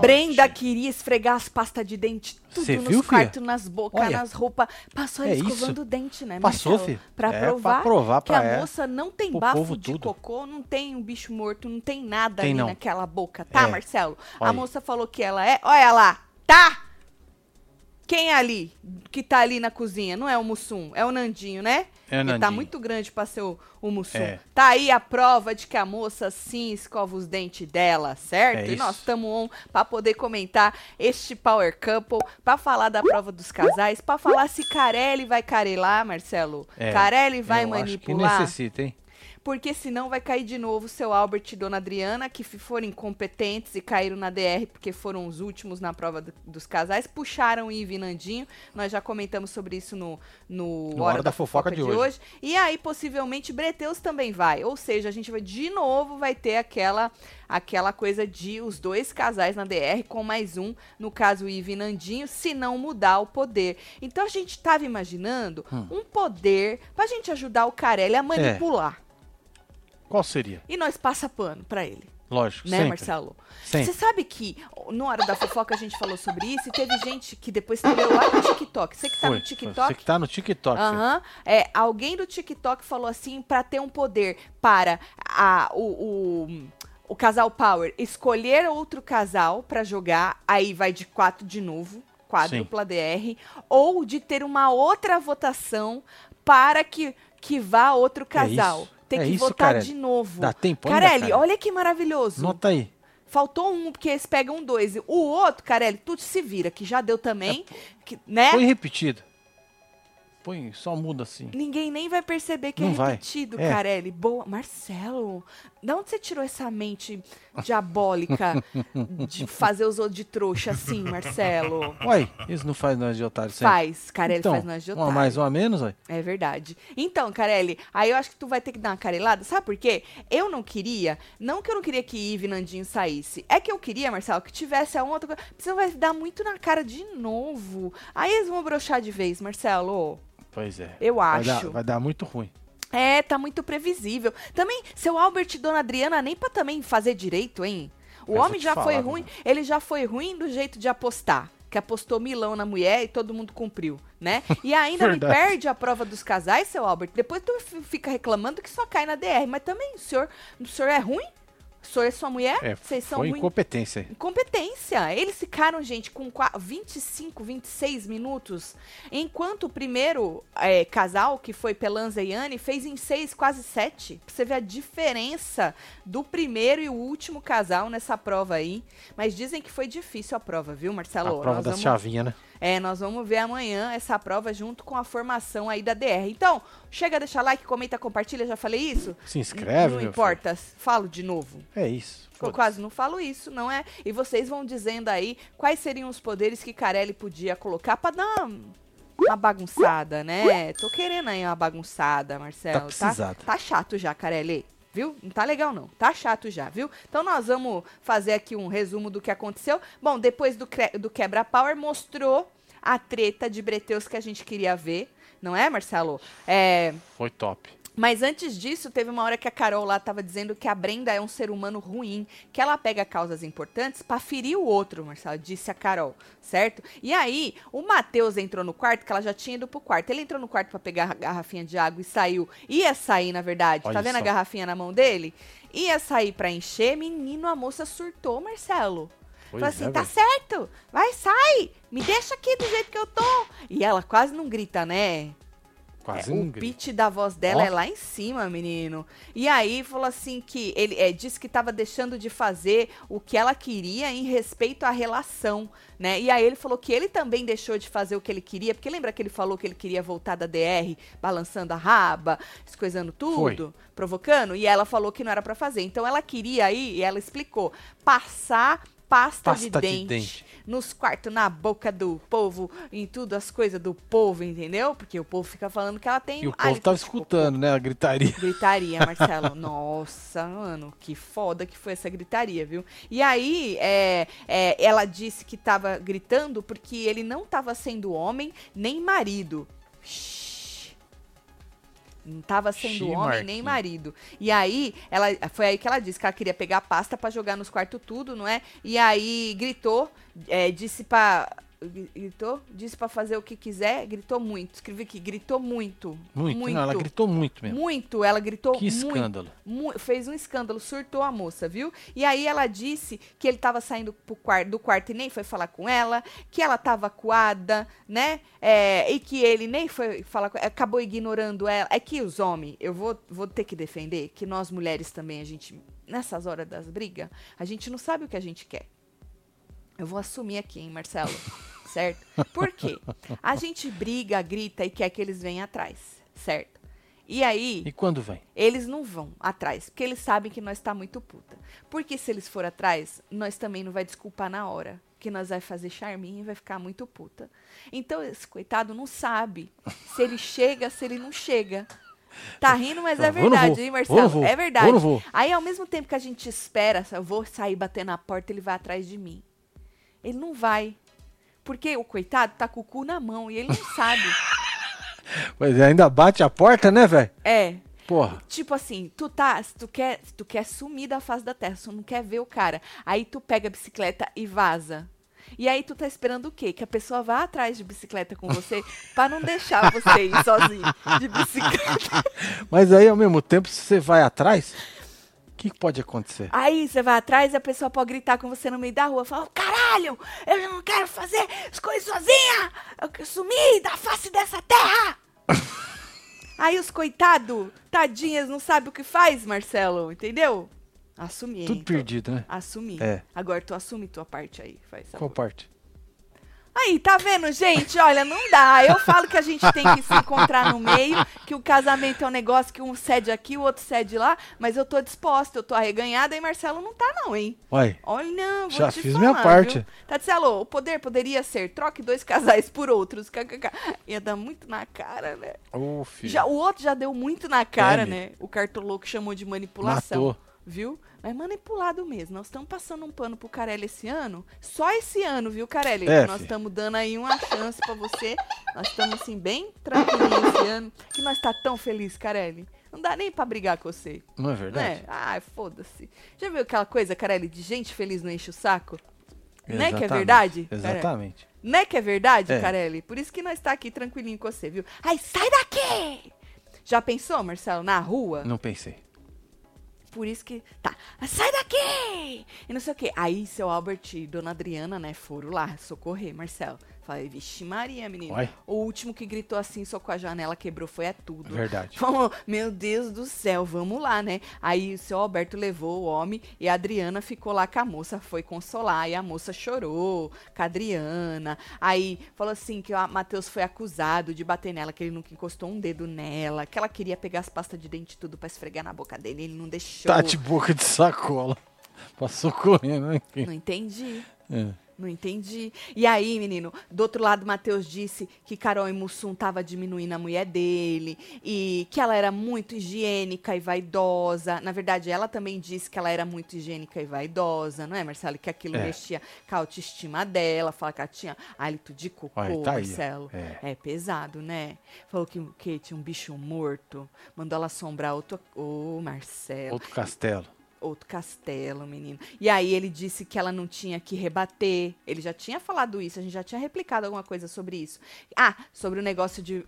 Brenda queria esfregar as pastas de dente tudo Cê nos viu, quartos, nas bocas, nas roupas. Passou É escovando o dente, né, Passou, filho. Pra É, pra provar, provar que pra a ela. moça não tem Pro bafo de tudo. cocô, não tem um bicho morto, não tem nada Tem ali não. naquela boca, tá, É. Marcelo? A Olha. moça falou que ela é. Olha lá, tá? Quem é ali que tá ali na cozinha? Não é o Mussum, é o Nandinho, né? É o Ele tá Nandinho. muito grande pra ser o, o Mussum. É. Tá aí a prova de que a moça sim escova os dentes dela, certo? É e nós estamos on pra poder comentar este Power Couple, pra falar da prova dos casais, pra falar se Carelli vai carelar, Marcelo. É, Carelli vai eu acho manipular. que necessita, hein? Porque senão vai cair de novo seu Albert e Dona Adriana, que foram incompetentes e caíram na DR porque foram os últimos na prova do- dos casais. Puxaram Ive e Nandinho. Nós já comentamos sobre isso no, no, No Hora da Fofoca de hoje. E aí, possivelmente, Breteus também vai. Ou seja, a gente vai de novo vai ter aquela aquela coisa de os dois casais na DR com mais um, no caso e Nandinho, se não mudar o poder. Então a gente tava imaginando Hum. um poder pra gente ajudar o Carelli a manipular. Qual seria? E nós passa pano pra ele, Lógico, né, sempre. Marcelo? Sempre. Você sabe que no Hora da Fofoca a gente falou sobre isso e teve gente que depois escreveu lá no TikTok. Você que tá Foi, no. TikTok, Você que tá no TikTok. Aham. É, alguém do TikTok falou assim pra ter um poder para a, o, o, o casal Power escolher outro casal pra jogar, aí vai de quatro de novo, quádrupla DR, ou de ter uma outra votação para que, que vá outro casal. isso. Ter É que isso, votar Carelli. de novo. Dá tempo ainda, Carelli, Carelli? olha que maravilhoso. Nota aí. Faltou um, porque eles pegam dois. O outro, Carelli, tudo se vira, que já deu também, que, né? Põe repetido. Põe, só muda assim. Ninguém nem vai perceber que Não é vai. repetido, É. Carelli. Boa. Marcelo, da onde você tirou essa mente diabólica de fazer os outros de trouxa assim, Marcelo? Uai, isso não faz nós de otário sempre. Faz, Carelli então, faz nós de Uma otário. mais, uma menos, uai. É verdade. Então, Carelli, aí eu acho que tu vai ter que dar uma carelada. Sabe por quê? Eu não queria, não que eu não queria que Ive e Nandinho saísse. É que eu queria, Marcelo, que tivesse a outra coisa. Você vai dar muito na cara de novo. Aí eles vão broxar de vez, Marcelo. Pois é. Eu Vai acho. dar, vai dar muito ruim. É, tá muito previsível. Também, seu Albert e Dona Adriana, nem pra também fazer direito, hein? O Mas homem já falar, foi viu? ruim, ele já foi ruim do jeito de apostar. Que apostou milão na mulher e todo mundo cumpriu, né? E ainda me perde a prova dos casais, seu Albert. Depois tu fica reclamando que só cai na DR. Mas também, o senhor, o senhor é ruim? Senhor é sua mulher? É, Vocês são foi ruins? incompetência. Incompetência. Eles ficaram, gente, com qua- 25, 26 minutos, enquanto o primeiro é, casal, que foi Pelanza e Anne, fez em 6, quase 7. Pra você ver a diferença do primeiro e o último casal nessa prova aí. Mas dizem que foi difícil a prova, viu, Marcelo? A prova Nós da vamos- chavinha, né? É, nós vamos ver amanhã essa prova junto com a formação aí da DR. Então, chega, deixa like, comenta, compartilha, já falei isso? Se inscreve, Não meu importa, falo de novo. filho. É isso. Eu quase não falo isso, não é? E vocês vão dizendo aí quais seriam os poderes que Carelli podia colocar pra dar uma- uma bagunçada, né? Tô querendo aí uma bagunçada, Marcelo. Tá precisado. Tá, chato já, Carelli. Viu? Não tá legal, não. Tá chato já, viu? Então nós vamos fazer aqui um resumo do que aconteceu. Bom, depois do, do Quebra Power, mostrou a treta de Breteus que a gente queria ver. Não é, Marcelo? É. Foi top. Mas antes disso, teve uma hora que a Carol lá tava dizendo que a Brenda é um ser humano ruim, que ela pega causas importantes pra ferir o outro, Marcelo, disse a Carol, certo? E aí, o Matheus entrou no quarto, que ela já tinha ido pro quarto. Ele entrou no quarto pra pegar a garrafinha de água e saiu. Ia sair, na verdade. tá Olha vendo a só. garrafinha na mão dele? Ia sair pra encher, menino, a moça surtou, Marcelo. Pois Falou assim, é, tá certo, vai, sai, me deixa aqui do jeito que eu tô. E ela quase não grita, né? Quase É, o pitch da voz dela Ó. é lá em cima, menino. E aí falou assim que ele é, disse que tava deixando de fazer o que ela queria em respeito à relação, né? E aí ele falou que ele também deixou de fazer o que ele queria, porque lembra que ele falou que ele queria voltar da DR, balançando a raba, escoisando tudo, provocando, e ela falou que não era pra fazer. Então ela queria aí, e ela explicou, passar pasta, de, Pasta de dente dente. nos quartos, na boca do povo, em tudo as coisas do povo, entendeu? Porque o povo fica falando que ela tem E o povo tava cocô. escutando, né? A gritaria. Gritaria, Marcelo. Nossa, mano, que foda que foi essa gritaria, viu? E aí, é, é, ela disse que tava gritando porque ele não tava sendo homem nem marido. Shhh. Não tava sendo homem nem marido. E aí, ela foi aí que ela disse que ela queria pegar pasta pra jogar nos quartos tudo, não é? E aí gritou, é, disse pra. Gritou? Disse pra fazer o que quiser, gritou muito. Escrevi aqui, gritou muito. Muito, não, ela gritou muito mesmo. Muito, ela gritou Que muito. escândalo. Mu- fez um escândalo, surtou a moça, viu? E aí ela disse que ele tava saindo quarto, do quarto e nem foi falar com ela, que ela tava coada, né? É, e que ele nem foi falar com acabou ignorando ela. É que os homens, eu vou, vou ter que defender, que nós mulheres também, a gente, nessas horas das brigas, a gente não sabe o que a gente quer. Eu vou assumir aqui, hein, Marcelo? certo? Por quê? A gente briga, grita e quer que eles venham atrás, certo? E aí, E quando vem? eles não vão atrás, porque eles sabem que nós tá muito puta. Porque se eles for atrás, nós também não vai desculpar na hora. Que nós vai fazer charminho e vai ficar muito puta. Então, esse coitado não sabe se ele chega, se ele não chega. Tá rindo, mas é não verdade, vou? hein, Marcelo? vou? É verdade. vou? Aí, ao mesmo tempo que a gente espera, eu vou sair bater na porta, ele vai atrás de mim. Ele não vai. Porque o coitado tá com o cu na mão e ele não sabe. Mas ainda bate a porta, né, velho? É, Porra. Tipo assim, tu tá, se tu quer, se tu quer sumir da face da terra, tu não quer ver o cara. Aí tu pega a bicicleta e vaza. E aí tu tá esperando o quê? Que a pessoa vá atrás de bicicleta com você pra não deixar você ir sozinho de bicicleta. Mas aí, ao mesmo tempo, se você vai atrás, o que que pode acontecer? Aí você vai atrás e a pessoa pode gritar com você no meio da rua, falar, caralho, eu não quero fazer as coisas sozinha, eu quero sumir da face dessa terra. aí os coitados, tadinhas, não sabem o que faz, Marcelo, entendeu? Assumi. Tudo perdido, né? Assumi. É. Agora tu assume tua parte aí. Faz Qual parte? Aí, tá vendo, gente? Olha, não dá. Eu falo que a gente tem que se encontrar no meio, que o casamento é um negócio que um cede aqui, o outro cede lá, mas eu tô disposta, eu tô arreganhada e Marcelo não tá, não, hein? Uai, Olha, vou Já te fiz falar, minha parte. Viu? Tatselo, o poder poderia ser troque dois casais por outros. kkk. Ia dar muito na cara, né? filho. Já, o outro já deu muito na cara, né? O cartoloco chamou de manipulação. Matou. Viu? Mas manipulado mesmo. Nós estamos passando um pano pro Carelli esse ano. Só esse ano, viu, Carelli? É, nós estamos dando aí uma chance pra você. Nós estamos assim, bem tranquilinhos esse ano. Que nós tá tão feliz, Carelli. Não dá nem pra brigar com você. Não é verdade? é? Ai, foda-se. Já viu aquela coisa, Carelli, de gente feliz não enche o saco? Não é que é Exatamente. verdade? Carelli? Exatamente. Não é que é verdade, É. Carelli? Por isso que nós tá aqui tranquilinho com você, viu? Ai, sai daqui! Já pensou, Marcelo, na rua? Não pensei. Por isso que. Tá. Sai daqui! E não sei o quê. Aí seu Albert e dona Adriana, né, foram lá socorrer, Marcelo. Falei, vixe Maria, menino. Uai. O último que gritou assim, só com a janela quebrou, foi é tudo. Verdade. Falou, meu Deus do céu, vamos lá, né? Aí o seu Alberto levou o homem e a Adriana ficou lá com a moça, foi consolar. E a moça chorou com a Adriana. Aí falou assim que o Matheus foi acusado de bater nela, que ele nunca encostou um dedo nela, que ela queria pegar as pastas de dente e tudo pra esfregar na boca dele, ele não deixou. Tá de boca de sacola. Passou correndo aqui. Não entendi. É. Não entendi. E aí, menino, do outro lado, Matheus disse que Carol e Mussum tava diminuindo a mulher dele e que ela era muito higiênica e vaidosa. Na verdade, ela também disse que ela era muito higiênica e vaidosa, não é, Marcelo? Que aquilo É. mexia com a autoestima dela, fala que ela tinha hálito de cocô, Olha, tá Marcelo. é. É pesado, né? Falou que, que tinha um bicho morto, mandou ela assombrar outro. Ô, Marcelo Outro castelo. Outro castelo, menino. E aí ele disse que ela não tinha que rebater. Ele já tinha falado isso, a gente já tinha replicado alguma coisa sobre isso. Ah, sobre o negócio de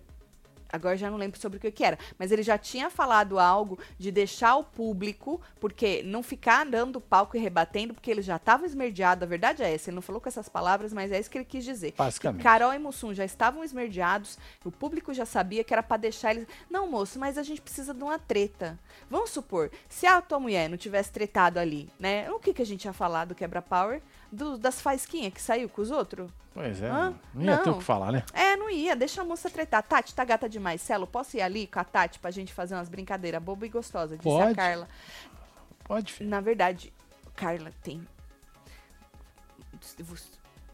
Agora já não lembro sobre o que, que era, mas ele já tinha falado algo de deixar o público, porque não ficar andando palco e rebatendo, porque ele já estava esmerdeado. A verdade é essa, ele não falou com essas palavras, mas é isso que ele quis dizer. Basicamente. Carol e Mussum já estavam esmerdeados, o público já sabia que era pra deixar eles. Não, moço, mas a gente precisa de uma treta. Vamos supor, se a tua mulher não tivesse tretado ali, né? O que, que a gente ia falar do quebra-power? Do- das faisquinhas que saiu com os outros? Pois é. Hã? Não ia ter o Não. que falar, né? É, não ia, deixa a moça tretar. Tati, tá gata demais. Celo, posso ir ali com a Tati pra gente fazer umas brincadeiras boba e gostosa? Disse a Pode. Carla. Pode, filho. Na verdade, Carla tem.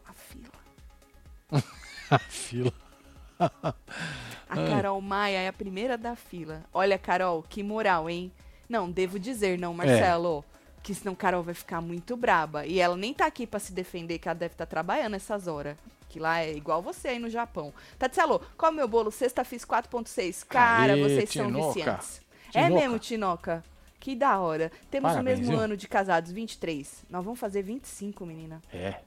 A fila. A fila. A Carol Maia é a primeira da fila. Olha, Carol, que moral, hein? Não, devo dizer, não, Marcelo. Que senão Carol vai ficar muito braba. E ela nem tá aqui pra se defender, que ela deve estar tá trabalhando essas horas. Que lá é igual você aí no Japão. Tatielo, qual é o meu bolo? Sexta fiz 4.6. Cara, Aê, vocês são Tinoca. viciantes. É Tinoca. mesmo, Tinoca? Que da hora. Temos Parabéns, o mesmo viu? ano de casados, 23. Nós vamos fazer 25, menina É.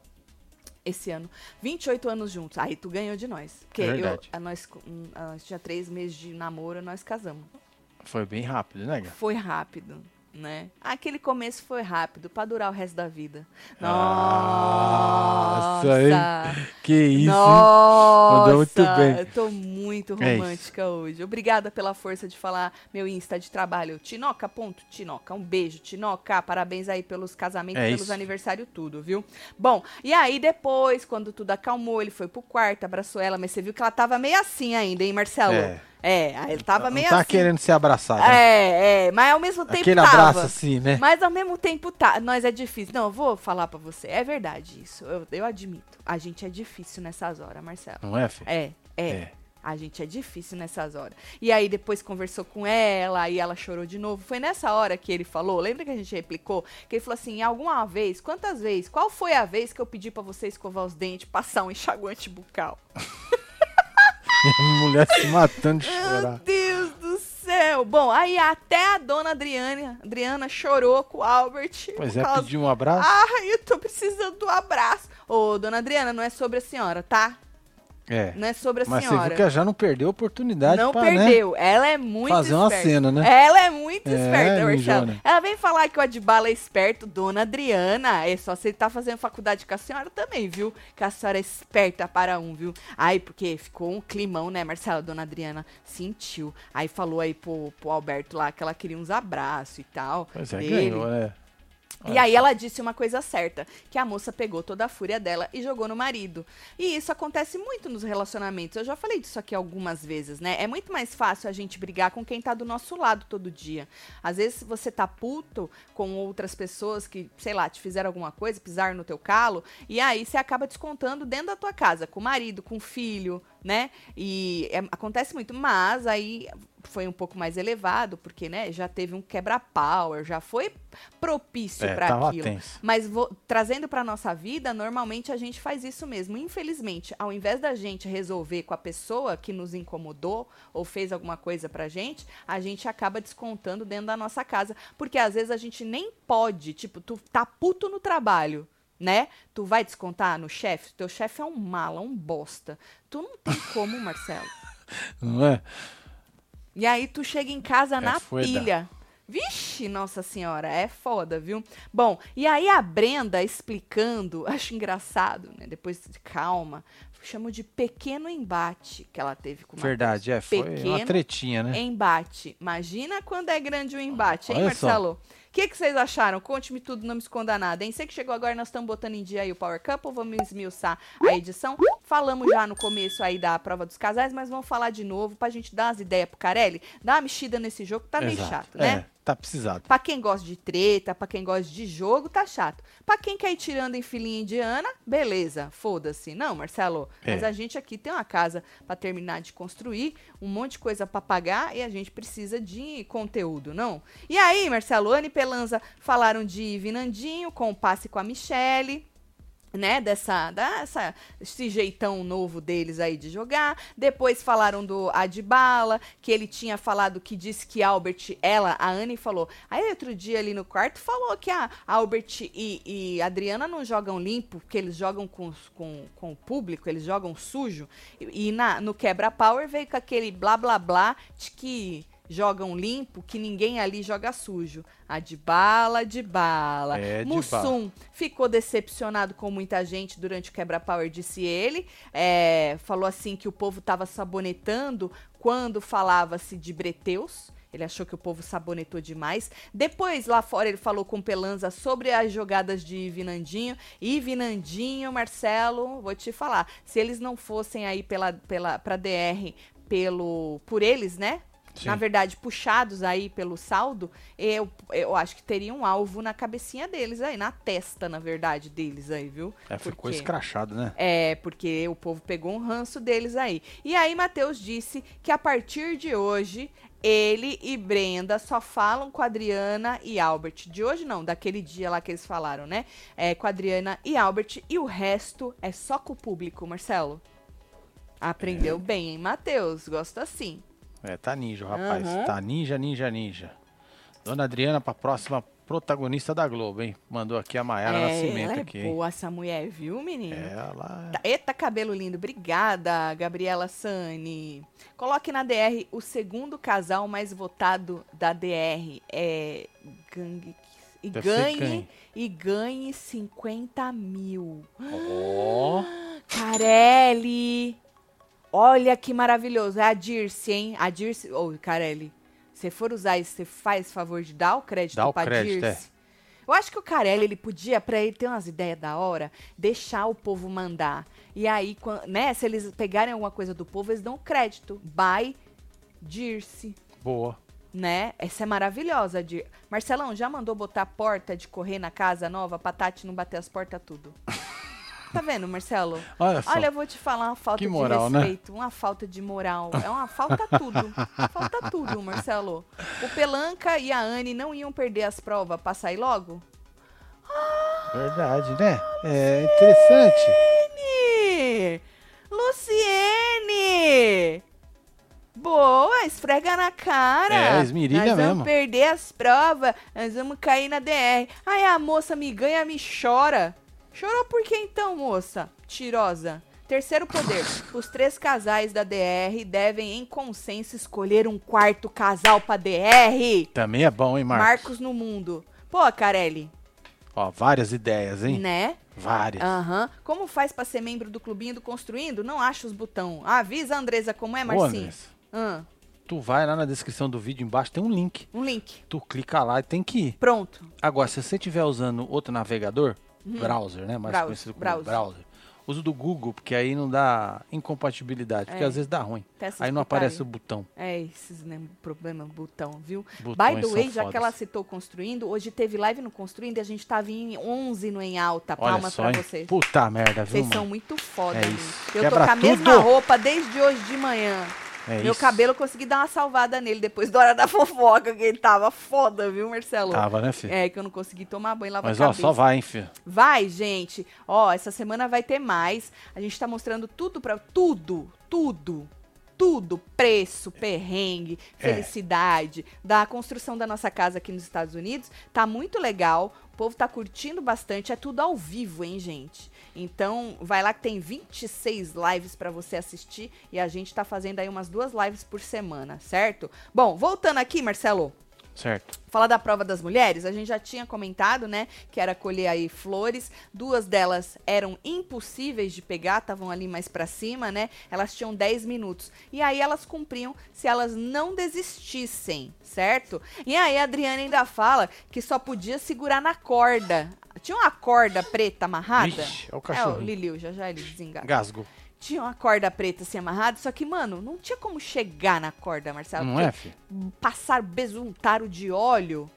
esse ano. 28 anos juntos. Aí tu ganhou de nós. Porque eu, Verdade. a nós, a nós tinha três meses de namoro, nós casamos. Foi bem rápido, né, Gá? Foi rápido, né? Aquele começo foi rápido, pra durar o resto da vida. Nossa, Nossa! Que isso? Nossa! Mandou muito bem. Eu tô muito É romântica hoje. Obrigada pela força de falar meu Insta de trabalho. Tinoca, ponto, Tinoca. Um beijo, Tinoca. Parabéns aí pelos casamentos, É pelos aniversários, tudo, viu? Bom, e aí depois, quando tudo acalmou, ele foi pro quarto, abraçou ela, mas você viu que ela tava meio assim ainda, hein, Marcelo? É. É, ele tava Não meio tá assim. querendo ser abraçado. né? É, é, mas ao mesmo tempo Aquele tava. abraço assim, né? Mas ao mesmo tempo tá. Nós é difícil. Não, eu vou falar pra você. É verdade isso. Eu, eu admito. A gente é difícil nessas horas, Marcelo. Não é, filho? É, é. É. A gente é difícil nessas horas. E aí depois conversou com ela, aí ela chorou de novo. Foi nessa hora que ele falou, lembra que a gente replicou? Que ele falou assim, alguma vez, quantas vezes? Qual foi a vez que eu pedi pra você escovar os dentes, passar um enxaguante bucal? Mulher se matando de Meu chorar. Deus do céu! Bom, aí até a dona Adriana, Adriana chorou com o Albert. Pois é, causa- pediu um abraço. Ai, eu tô precisando do abraço. Ô, dona Adriana, não é sobre a senhora, tá? É. Não é sobre a Mas você senhora. viu que ela já não perdeu a oportunidade não pra, né? perdeu. Ela é muito Fazer uma esperta. cena, né? Ela é muito É, esperta, Marcelo. Mijona. Ela vem falar que o Adbala é esperto, dona Adriana. É só você tá fazendo faculdade com a senhora também, viu? Que a senhora é esperta para um, viu? Ai, porque ficou um climão, né, Marcelo? Dona Adriana sentiu. Aí falou aí pro, pro Alberto lá que ela queria uns abraços e tal. Pois é, dele. ganhou, né? E Olha aí só. ela disse uma coisa certa, que a moça pegou toda a fúria dela e jogou no marido. E isso acontece muito nos relacionamentos. Eu já falei disso aqui algumas vezes, né? É muito mais fácil a gente brigar com quem tá do nosso lado todo dia. Às vezes você tá puto com outras pessoas que, sei lá, te fizeram alguma coisa, pisaram no teu calo, e aí você acaba descontando dentro da tua casa, com o marido, com o filho, né? E é- acontece muito, mas aí foi um pouco mais elevado, porque, né, já teve um quebra-power, já foi propício É, tava aquilo. tenso. Mas vo- trazendo pra nossa vida, normalmente a gente faz isso mesmo. Infelizmente, ao invés da gente resolver com a pessoa que nos incomodou ou fez alguma coisa pra gente, a gente acaba descontando dentro da nossa casa, porque às vezes a gente nem pode, tipo, tu tá puto no trabalho, né? Tu vai descontar no chefe, teu chefe é um mala, um bosta. Tu não tem como, Marcelo. Não é? E aí tu chega em casa na foda. pilha. Vixe, nossa senhora, é foda, viu? Bom, e aí a Brenda explicando, acho engraçado, né? Depois de calma, chamo de pequeno embate que ela teve com o Verdade, é. Foi Pequeno uma tretinha, né? Embate. Imagina quando é grande o embate, hein, Olha só. O que, que vocês acharam? Conte-me tudo, não me esconda nada, hein? Sei que chegou agora, nós estamos botando em dia aí o Power Couple, vamos esmiuçar a edição. Falamos já no começo aí da prova dos casais, mas vamos falar de novo pra gente dar umas ideias pro Carelli, dar uma mexida nesse jogo que tá meio Exato. chato, né? É, tá precisado. Pra quem gosta de treta, pra quem gosta de jogo, tá chato. Pra quem quer ir tirando em filinha indiana, beleza, foda-se. Não, Marcelo, É. mas a gente aqui tem uma casa pra terminar de construir, um monte de coisa pra pagar e a gente precisa de conteúdo, não? E aí, Marcelo, Anne Pelanza falaram de Vinandinho com o passe com a Michele né, dessa, dessa, esse jeitão novo deles aí de jogar. Depois falaram do Adbala, que ele tinha falado que disse que Albert, ela, a Anne falou. Aí outro dia ali no quarto falou que a Albert e, e Adriana não jogam limpo, que eles jogam com, com, com o público, eles jogam sujo. E, e na, no Quebra Power veio com aquele blá blá blá de que jogam limpo, que ninguém ali joga sujo. A de bala, de bala. É, de Mussum ficou decepcionado com muita gente durante o quebra-power, disse ele. É, falou assim que o povo estava sabonetando quando falava-se de breteus. Ele achou que o povo sabonetou demais. Depois, lá fora, ele falou com Pelanza sobre as jogadas de Vinandinho. E Vinandinho, Marcelo, vou te falar. Se eles não fossem aí pela, pela, pra DR pelo, por eles, né? Na verdade, puxados aí pelo saldo, eu, eu acho que teria um alvo na cabecinha deles aí, na testa, na verdade, deles aí, viu? É, ficou Porque- escrachado, né? É, porque o povo pegou um ranço deles aí. E aí, Matheus disse que a partir de hoje, ele e Brenda só falam com a Adriana e Albert. De hoje não, daquele dia lá que eles falaram, né? É, com a Adriana e Albert. E o resto é só com o público, Marcelo. Aprendeu bem, hein, Matheus? Gosto assim. É, tá ninja, rapaz. Aham. Tá ninja, ninja, ninja. Dona Adriana pra próxima protagonista da Globo, hein? Mandou aqui a Maiara é, Nascimento ela é aqui, hein? boa essa mulher, viu, menino? Ela Tá- Eita, cabelo lindo. Obrigada, Gabriela Sani. Coloque na DR o segundo casal mais votado da DR. É. Gangue. E Deve ganhe, e ganhe 50 mil. Ó, Carelli! Olha que maravilhoso. É a Dirce, hein? A Dirce. Ô, Carelli, se for usar isso, você faz favor de dar o crédito Dá o pra crédito, é. Dirce? Eu acho que o Carelli, ele podia, pra ele ter umas ideias da hora, deixar o povo mandar. E aí, né, se eles pegarem alguma coisa do povo, eles dão o crédito. By Dirce, boa. né? Essa é maravilhosa. Dir... Marcelão, já mandou botar porta de correr na casa nova pra Tati não bater as portas tudo? Tá vendo, Marcelo? Olha só. Olha, eu vou te falar uma falta Que moral, de né? respeito, uma falta de moral. É uma falta tudo. falta tudo, Marcelo. O Pelanca e a Anne não iam perder as provas pra sair logo? Verdade, né? É interessante. Luciene! Luciene! Boa, esfrega na cara. É, esmirilha Nós vamos mesmo. perder as provas, nós vamos cair na DR. Aí a moça me ganha, me chora. Chorou por que então, moça? Tirosa. Terceiro poder. Os três casais da DR devem, em consenso, escolher um quarto casal pra DR. Também é bom, hein, Marcos? Marcos no mundo. Pô, Carelli, Ó, várias ideias, hein? né? Várias. Aham. Como faz pra ser membro do clubinho do Construindo? Não acha os botão. Avisa a Andresa como é, Ô, Marcinho. Andressa, Ah, tu vai lá na descrição do vídeo embaixo, tem um link. um link. Tu clica lá e tem que ir. Pronto. Agora, se você estiver usando outro navegador, browser, né? Mais Browser, conhecido como browser. browser. Usa o do Google, porque aí não dá incompatibilidade, porque É. às vezes dá ruim. Aí não aparece o botão. É, esses né, problema botão, viu? Botões By the way, já fodas. que ela citou Construindo, hoje teve live no Construindo e a gente tava em 11 no Em Alta. Palmas pra vocês. Puta merda, viu, Vocês são muito foda, É. Eu tô com a mesma roupa desde hoje de manhã. É Meu isso. cabelo eu consegui dar uma salvada nele depois da hora da fofoca, que ele tava foda, viu, Marcelo? Tava, né, filho? É, que eu não consegui tomar banho e lavar Mas ó, cabeça. só vai, hein, filho. Vai, gente. Ó, essa semana vai ter mais. A gente tá mostrando tudo pra. Tudo, tudo. Tudo, preço, perrengue, É. felicidade, da construção da nossa casa aqui nos Estados Unidos. Tá muito legal, o povo tá curtindo bastante, é tudo ao vivo, hein, gente? Então, vai lá que tem 26 lives pra você assistir e a gente tá fazendo aí umas duas lives por semana, certo? Bom, voltando aqui, Marcelo, Certo. Falar da prova das mulheres, a gente já tinha comentado, né, que era colher aí flores. Duas delas eram impossíveis de pegar, estavam ali mais pra cima, né? Elas tinham 10 minutos. E aí elas cumpriam se elas não desistissem, certo? E aí a Adriana ainda fala que só podia segurar na corda. Tinha uma corda preta amarrada? Ixi, é o É, o cachorro. Liliu, já já ele desengaga. Gasgo. Tinha uma corda preta assim amarrada, só que, mano, não tinha como chegar na corda, Marcelo. Não é, filho? passar besuntaro de óleo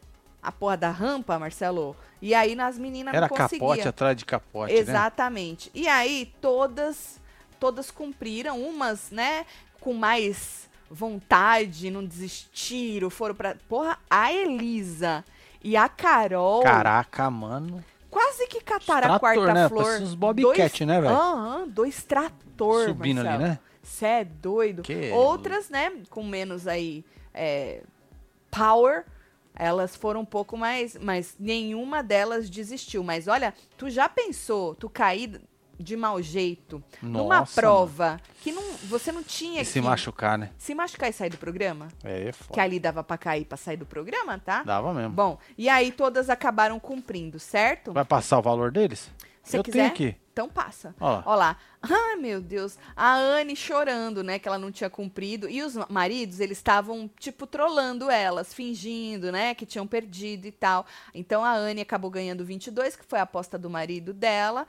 a porra da rampa, Marcelo. E aí nas meninas Era não conseguia. capote atrás de capote, né? Exatamente. E aí todas todas cumpriram, umas, né, com mais vontade, não desistiram, foram pra porra, a Elisa e a Carol Caraca, mano. Quase que cataram a Os trator, quarta né? flor. Parece uns Bobcat, né, velho? Aham, dois trator, Subindo ali, Marcelo. né? Cê é doido. Que Outras, né, com menos aí é, power, elas foram um pouco mais, mas nenhuma delas desistiu. Mas olha, tu já pensou, tu cair de mau jeito numa Nossa, prova que não, você não tinha E que se machucar, né? se machucar e sair do programa? É, é Que foda. ali dava pra cair pra sair do programa, tá? Dava mesmo. Bom, e aí todas acabaram cumprindo, certo? Vai passar o valor deles? Se Eu quiser, tenho aqui. então passa. Ó lá. Ai, meu Deus. A Anne chorando, né? Que ela não tinha cumprido. E os maridos, eles estavam, tipo, trolando elas, fingindo, né? Que tinham perdido e tal. Então a Anne acabou ganhando 22, que foi a aposta do marido dela.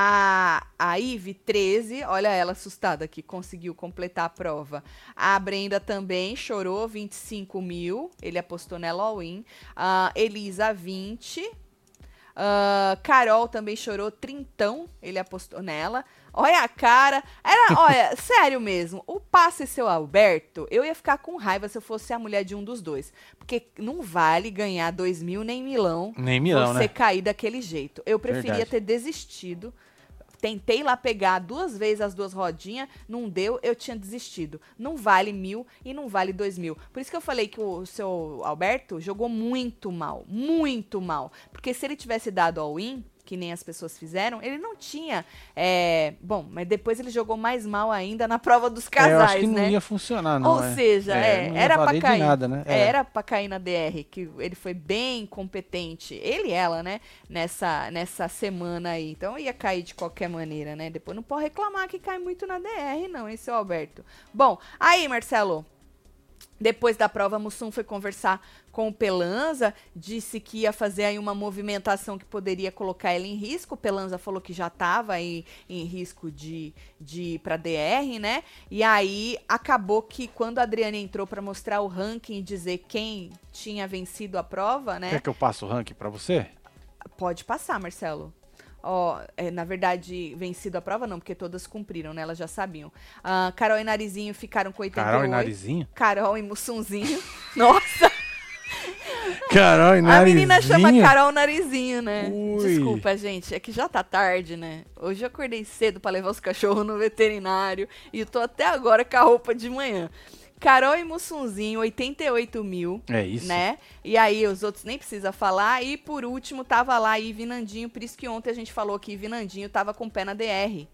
A, a Ive, 13, olha ela assustada aqui, conseguiu completar a prova. A Brenda também chorou, 25 mil, ele apostou nela all-in. A Elisa, 20. Uh, Carol também chorou, trintão, ele apostou nela. Olha a cara. Era, olha, sério mesmo. O passe seu Alberto, eu ia ficar com raiva se eu fosse a mulher de um dos dois. Porque não vale ganhar dois mil nem milão. Nem milão, você né? cair daquele jeito. Eu preferia Verdade. ter desistido. Tentei lá pegar duas vezes as duas rodinhas, não deu, eu tinha desistido. Não vale mil e não vale dois mil. Por isso que eu falei que o seu Alberto jogou muito mal, muito mal. Porque se ele tivesse dado all-in, que nem as pessoas fizeram, ele não tinha. é, Bom, mas depois ele jogou mais mal ainda na prova dos É, eu casais, acho que não né? ia funcionar, não. Ou é. seja, é, não ia era de cair. nada, né? É, Era pra cair na DR, que ele foi bem competente. Ele e ela, né? Nessa, nessa semana aí. Então ia cair de qualquer maneira, né? Depois não pode reclamar que cai muito na DR, não, hein, seu Alberto. Bom, aí, Marcelo. Depois da prova, Mussum foi conversar com o Pelanza, disse que ia fazer aí uma movimentação que poderia colocar ele em risco. O Pelanza falou que já estava aí em risco de, de ir para DR, né? E aí acabou que quando a Adriana entrou para mostrar o ranking e dizer quem tinha vencido a prova, né? Quer que eu passe o ranking pra você? Pode passar, Marcelo. Ó, é, na verdade, vencido a prova não, porque todas cumpriram, né? Elas já sabiam. Ah, Carol e Narizinho ficaram com 88. Carol e Narizinho? Carol e Mussunzinho. Nossa! Carol e A Narizinho? menina chama Carol Narizinho, né? Ui. Desculpa, gente. É que já tá tarde, né? Hoje eu acordei cedo pra levar os cachorros no veterinário e tô até agora com a roupa de manhã. Carol e Mussunzinho, 88 mil. É isso. Né? E aí os outros nem precisa falar. E por último, tava lá Ivi Nandinho. Por isso que ontem a gente falou que Ivi Nandinho tava com o pé na DR.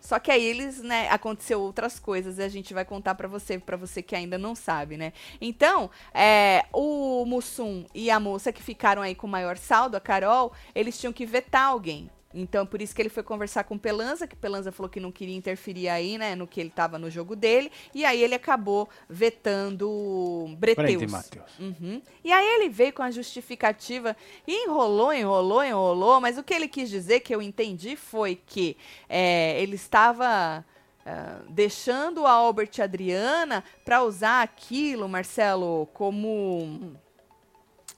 Só que aí eles, né, aconteceu outras coisas e a gente vai contar pra você, pra você que ainda não sabe, né? Então, é, o Mussum e a moça que ficaram aí com o maior saldo, a Carol, eles tinham que vetar alguém. Então, por isso que ele foi conversar com Pelanza, que Pelanza falou que não queria interferir aí, né, no que ele tava no jogo dele, e aí ele acabou vetando Breteus. Uhum. E aí ele veio com a justificativa e enrolou, enrolou, enrolou, mas o que ele quis dizer, que eu entendi, foi que é, ele estava ah, deixando a Albert e a Adriana para usar aquilo, Marcelo, como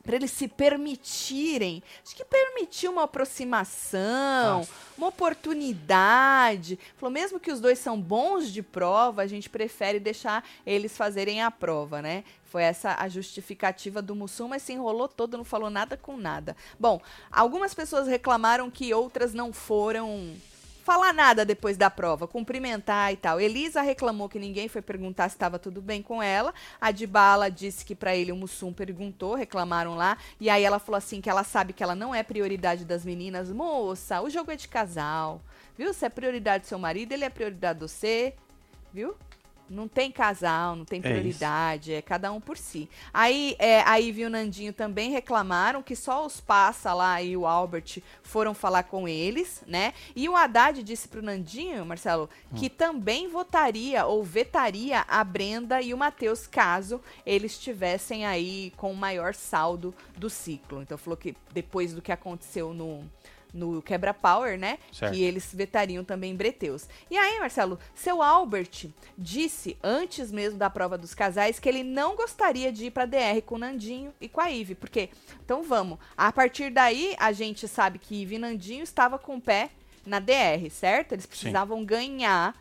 para eles se permitirem, acho que permitir uma aproximação, Nossa. uma oportunidade. Falou, mesmo que os dois são bons de prova, a gente prefere deixar eles fazerem a prova, né? Foi essa a justificativa do Mussum, mas se enrolou todo, não falou nada com nada. Bom, algumas pessoas reclamaram que outras não foram falar nada depois da prova, cumprimentar e tal. Elisa reclamou que ninguém foi perguntar se estava tudo bem com ela. A Dibala disse que para ele o Mussum perguntou, reclamaram lá. E aí ela falou assim que ela sabe que ela não é prioridade das meninas. Moça, o jogo é de casal. Viu? Se é prioridade do seu marido, ele é prioridade do você. Viu? Não tem casal, não tem isso. prioridade, é, cada um por si. Aí é, a Ivy e o Nandinho também reclamaram que só os Passa lá e o Albert foram falar com eles, né? E o Haddad disse pro Nandinho, Marcelo, que também votaria ou vetaria a Brenda e o Matheus caso eles estivessem aí com o maior saldo do ciclo. Então falou que depois do que aconteceu no no Quebra Power, né? Certo. Que eles vetariam também Breteus. E aí, Marcelo, seu Albert disse, antes mesmo da prova dos casais, que ele não gostaria de ir pra DR com o Nandinho e com a Ive. Porque, então vamos, a partir daí, a gente sabe que Ive e Nandinho estava com o pé na DR, certo? Eles precisavam ganhar.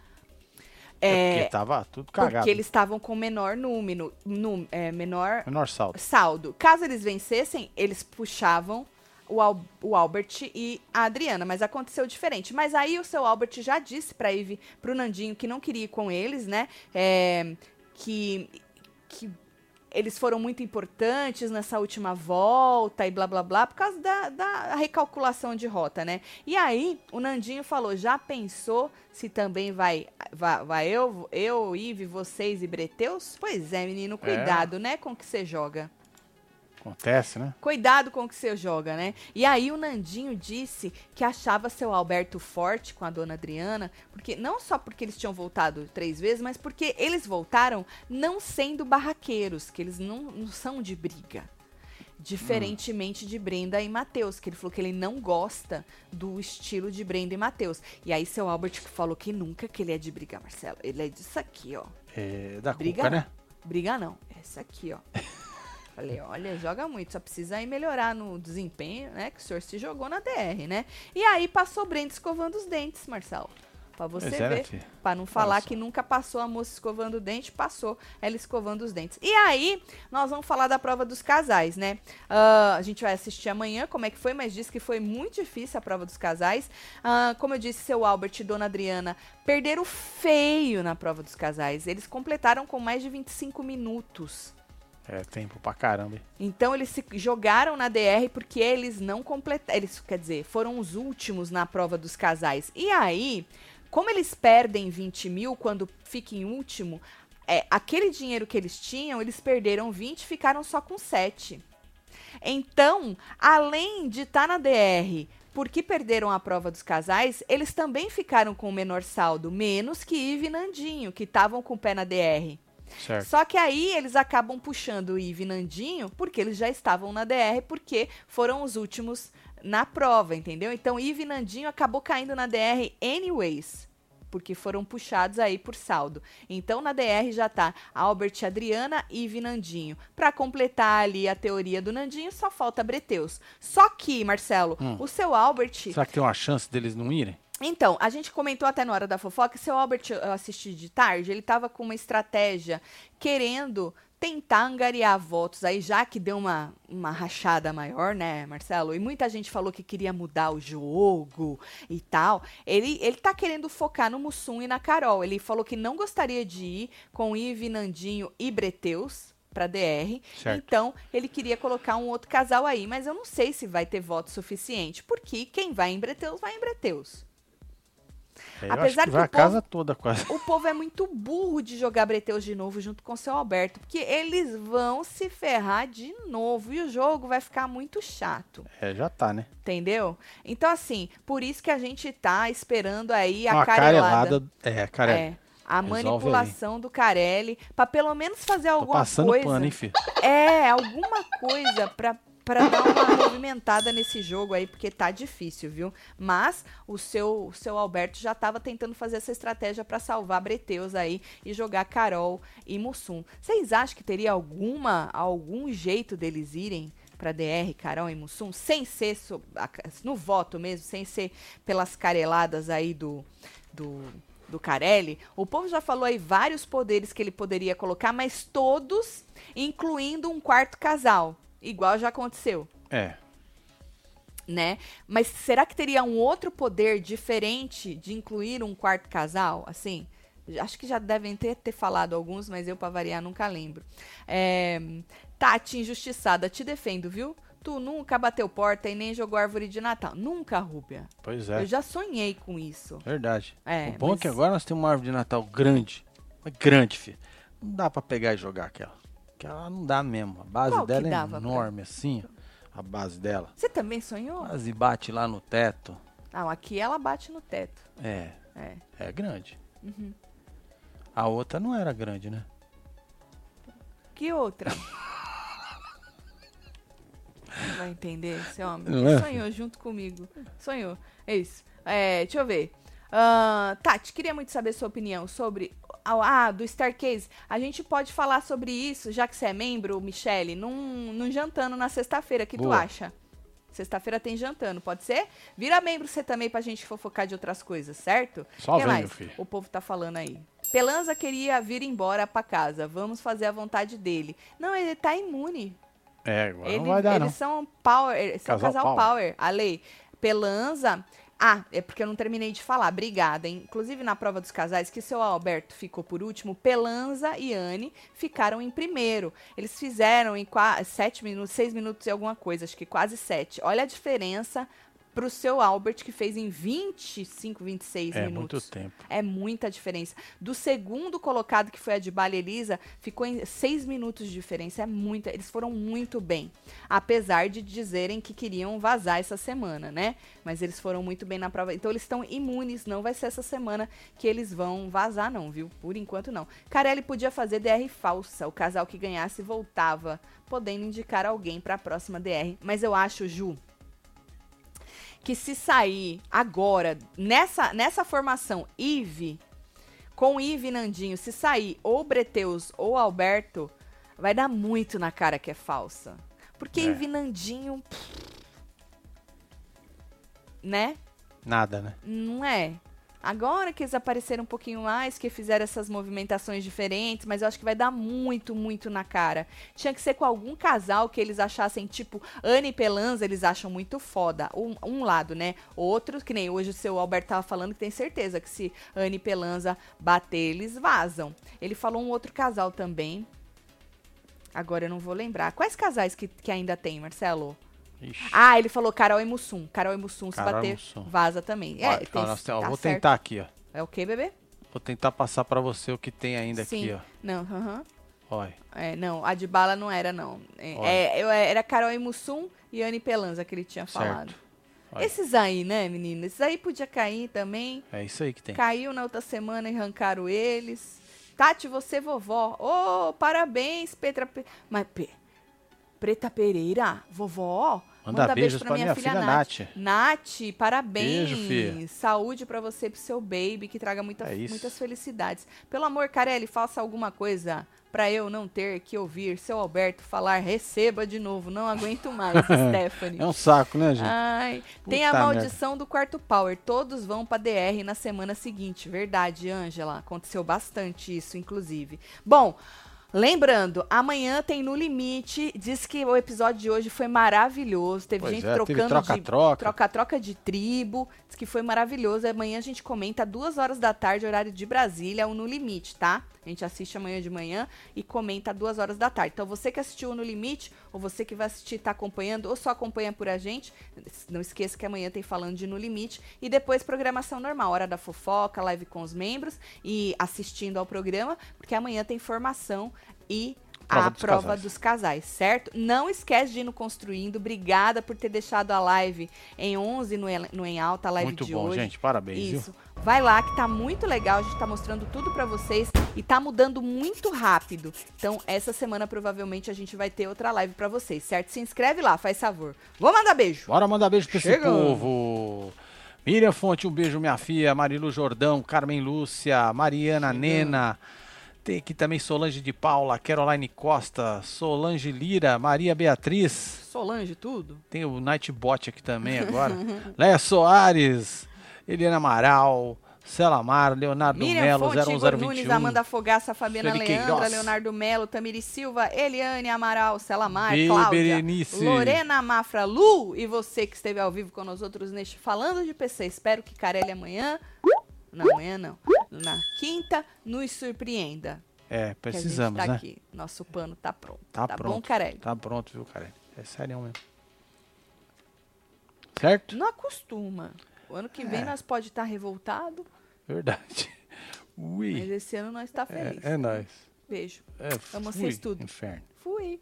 É, É, porque tava tudo cagado. porque eles estavam com menor número, num- é, menor Menor salto. saldo. Caso eles vencessem, eles puxavam o, Al- o Albert e a Adriana, mas aconteceu diferente. Mas aí o seu Albert já disse pra Ivy, pro Nandinho, que não queria ir com eles, né? É, que, que eles foram muito importantes nessa última volta e blá blá blá, por causa da, da recalculação de rota, né? E aí o Nandinho falou: já pensou se também vai, vai, vai eu, eu, Ive, vocês e Breteus? Pois é, menino, cuidado, né, com o que você joga. Acontece, né? Cuidado com o que você joga, né? E aí o Nandinho disse que achava seu Alberto forte com a dona Adriana, porque não só porque eles tinham voltado três vezes, mas porque eles voltaram não sendo barraqueiros, que eles não, não são de briga. Diferentemente de Brenda e Matheus, que ele falou que ele não gosta do estilo de Brenda e Matheus. E aí seu Albert falou que nunca que ele é de brigar, Marcelo. Ele é disso aqui, ó. É da Briga Cuca, né? Briga não. Essa aqui, ó. Falei, olha, joga muito, só precisa aí melhorar no desempenho, né? Que o senhor se jogou na DR, né? E aí passou Brenda escovando os dentes, Marcelo. Pra você é, ver. filho. Pra não falar só. que nunca passou a moça escovando o dente, passou ela escovando os dentes. E aí, nós vamos falar da prova dos casais, né? Ah, a gente vai assistir amanhã como é que foi, mas disse que foi muito difícil a prova dos casais. Ah, como eu disse, seu Albert e dona Adriana perderam feio na prova dos casais. Eles completaram com mais de 25 minutos. É tempo pra caramba. Então eles se jogaram na DR porque eles não completaram. Eles, quer dizer, foram os últimos na prova dos casais. E aí, como eles perdem 20 mil quando fica em último, é, aquele dinheiro que eles tinham, eles perderam 20 e ficaram só com 7. Então, além de estar na DR porque perderam a prova dos casais, eles também ficaram com o menor saldo, menos que Ive e Nandinho, que estavam com o pé na DR. Certo. Só que aí eles acabam puxando o Ive e Nandinho porque eles já estavam na DR, porque foram os últimos na prova, entendeu? Então Ive e Nandinho acabou caindo na DR anyways, porque foram puxados aí por saldo. Então na DR já tá Albert e Adriana, e Nandinho. Pra completar ali a teoria do Nandinho, só falta Breteus. Só que, Marcelo, Hum. o seu Albert Será que tem uma chance deles não irem? Então, a gente comentou até na hora da fofoca, seu Albert, eu assisti de tarde, ele tava com uma estratégia querendo tentar angariar votos aí, já que deu uma, uma rachada maior, né, Marcelo? E muita gente falou que queria mudar o jogo e tal. Ele, ele tá querendo focar no Mussum e na Carol. Ele falou que não gostaria de ir com Ive, Nandinho e Breteus pra DR. Certo. Então, ele queria colocar um outro casal aí, mas eu não sei se vai ter voto suficiente, porque quem vai em Breteus, vai em Breteus. É, Apesar que que vai o a casa toda quase. O povo é muito burro de jogar Breteus de novo junto com o seu Alberto, porque eles vão se ferrar de novo e o jogo vai ficar muito chato, É, já tá, né? entendeu? Então, assim, por isso que a gente tá esperando aí a uma carelada. carelada. É, carela. É, a Resolve manipulação do Carelli, pra pelo menos fazer Tô alguma passando coisa. pano, hein, filho? É, alguma coisa pra, pra dar uma movimentada nesse jogo aí, porque tá difícil, viu? Mas o seu, o seu Alberto já tava tentando fazer essa estratégia pra salvar Breteus aí e jogar Carol e Mussum. Vocês acham que teria alguma algum jeito deles irem pra DR, Carol e Mussum, sem ser so- no voto mesmo, sem ser pelas careladas aí do do do Carelli, o povo já falou aí vários poderes que ele poderia colocar, mas todos incluindo um quarto casal, igual já aconteceu, É. né? Mas será que teria um outro poder diferente de incluir um quarto casal, assim? Acho que já devem ter, ter falado alguns, mas eu, pra variar, nunca lembro. É, Tati, injustiçada, te defendo, viu? Tu nunca bateu porta e nem jogou árvore de Natal. Nunca, Rúbia. Pois é. Eu já sonhei com isso. Verdade. É, o bom é mas- que agora nós temos uma árvore de Natal grande. Mas grande, filho. Não dá pra pegar e jogar aquela. Aquela não dá mesmo. A base Qual que dela é dava pra- enorme assim, ó. A base dela. Você também sonhou? Quase bate lá no teto. Não, aqui ela bate no teto. É, É. é grande. Uhum. A outra não era grande, né? Que outra? Não vai entender esse homem. Não é? Sonhou junto comigo. Sonhou. É isso. É, deixa eu ver. Ah, Tati, queria muito saber sua opinião sobre. Ah, do Starcase. A gente pode falar sobre isso, já que você é membro, Michele, num, num jantando na sexta-feira. O que tu Boa. acha? Sexta-feira tem jantando, pode ser? Vira membro você também pra gente fofocar de outras coisas, certo? Só que vem, mais? filho. O povo tá falando aí. Pelanza queria vir embora pra casa. Vamos fazer a vontade dele. Não, ele tá imune. É, agora Ele- não vai dar, eles não. são power, eles são Casal casal, power. power. A lei. Pelanza. Ah, é porque eu não terminei de falar. Obrigada, hein? Inclusive na prova dos casais, que seu Alberto ficou por último, Pelanza e Anne ficaram em primeiro. Eles fizeram em sete minutos, seis minutos e alguma coisa, acho que quase sete. Olha a diferença pro seu Albert, que fez em 25, 26 É minutos. muito tempo. É muita diferença. Do segundo colocado, que foi a de Bala Elisa, ficou em seis minutos de diferença. É muita. Eles foram muito bem. Apesar de dizerem que queriam vazar essa semana, né? Mas eles foram muito bem na prova. Então eles estão imunes. Não vai ser essa semana que eles vão vazar, não, viu? Por enquanto, não. Carelli podia fazer DR falsa. O casal que ganhasse voltava, podendo indicar alguém para a próxima DR. Mas eu acho, Ju, que se sair agora, nessa, nessa formação, Ive, com Ive e Nandinho, se sair ou Breteus ou Alberto, vai dar muito na cara que é falsa. Porque É. Ive e Nandinho. Né? Nada, né? Não é? Agora que eles apareceram um pouquinho mais, que fizeram essas movimentações diferentes, mas eu acho que vai dar muito, muito na cara. Tinha que ser com algum casal que eles achassem, tipo, Anne e Pelanza, eles acham muito foda. Um, um lado, né? Outro, que nem hoje o seu Alberto tava falando, que tem certeza que se Anne e Pelanza bater, eles vazam. Ele falou um outro casal também. Agora eu não vou lembrar. Quais casais que, que ainda tem, Marcelo? Ixi. Ah, ele falou Carol e Mussum. Carol e Mussum, se Carol bater, Mussum. vaza também. É, Ó, tem, ó, ó, tá vou certo. tentar aqui, ó. É o que, bebê? Vou tentar passar pra você o que tem ainda Sim. aqui, Não, aham. ó. Olha. É, não, a de bala não era, não. É, Olha. é, eu- era Carol e Mussum e Anne Pelanza que ele tinha Certo. falado. Olha. Esses aí, né, menino? Esses aí podia cair também. É isso aí que tem. Caiu na outra semana e arrancaram eles. Tati, você vovó. Ô, parabéns, Petra. Pe... Mas, Pe... Preta Pereira, vovó. Manda beijos pra minha filha Nath. Nath, parabéns. Beijo, filha. Saúde pra você e pro seu baby, que traga muita, É muitas felicidades. Pelo amor, Carelli, faça alguma coisa pra eu não ter que ouvir seu Alberto falar receba de novo. Não aguento mais, Stephanie. É um saco, né, gente? Ai, tem a maldição do quarto power. Todos vão pra DR na semana seguinte. Verdade, Ângela. Aconteceu bastante isso, inclusive. Bom, lembrando, amanhã tem No Limite. Diz que o episódio de hoje foi maravilhoso. Teve Pois gente é, trocando troca-troca. de troca-troca de tribo. Diz que foi maravilhoso. Amanhã a gente comenta duas horas da tarde, horário de Brasília, o No Limite, tá? A gente assiste amanhã de manhã e comenta duas horas da tarde. Então, você que assistiu No Limite, ou você que vai assistir, tá acompanhando, ou só acompanha por a gente, não esqueça que amanhã tem falando de No Limite. E depois, programação normal, hora da fofoca, live com os membros e assistindo ao programa, porque amanhã tem formação e Prova a dos prova casais. dos casais, certo? Não esquece de ir no Construindo. Obrigada por ter deixado a live em 11 no, Em- no Em Alta, a live Muito de bom, hoje. gente. Parabéns, viu? Isso. Vai lá que tá muito legal, a gente tá mostrando tudo pra vocês e tá mudando muito rápido. Então, essa semana provavelmente a gente vai ter outra live pra vocês, certo? Se inscreve lá, faz favor. Vou mandar beijo. Bora mandar beijo pra esse Chegando. povo. Miriam Fonte, um beijo, minha filha. Marilu Jordão, Carmen Lúcia, Mariana. Nena. Tem aqui também Solange de Paula, Caroline Costa, Solange Lira, Maria Beatriz. Solange, tudo? Tem o Nightbot aqui também agora. Léa Soares, Eliana Amaral, Celamar, Leonardo Miriam Melo, Fonte, Igor Nunes, 01021. Amanda Fogaça, Fabiana Leandra. Leonardo Melo, Tamiri Silva, Eliane Amaral, Celamar, Be- Cláudia, Berenice. Lorena Mafra, Lu e você que esteve ao vivo com nós outros neste Falando de PC. Espero que Carelli amanhã, não, amanhã não, na quinta, nos surpreenda. É, que a gente precisamos, tá né? aqui. Nosso pano tá pronto. Tá, Tá, pronto. bom, Carelli? Tá pronto, viu, cara? É sério mesmo. Certo? Não acostuma. O ano que vem É. nós pode estar revoltado, Verdade. mas Ui. esse ano nós tá feliz. É, é nóis. Beijo. É, Amo vocês tudo. Inferno. Fui.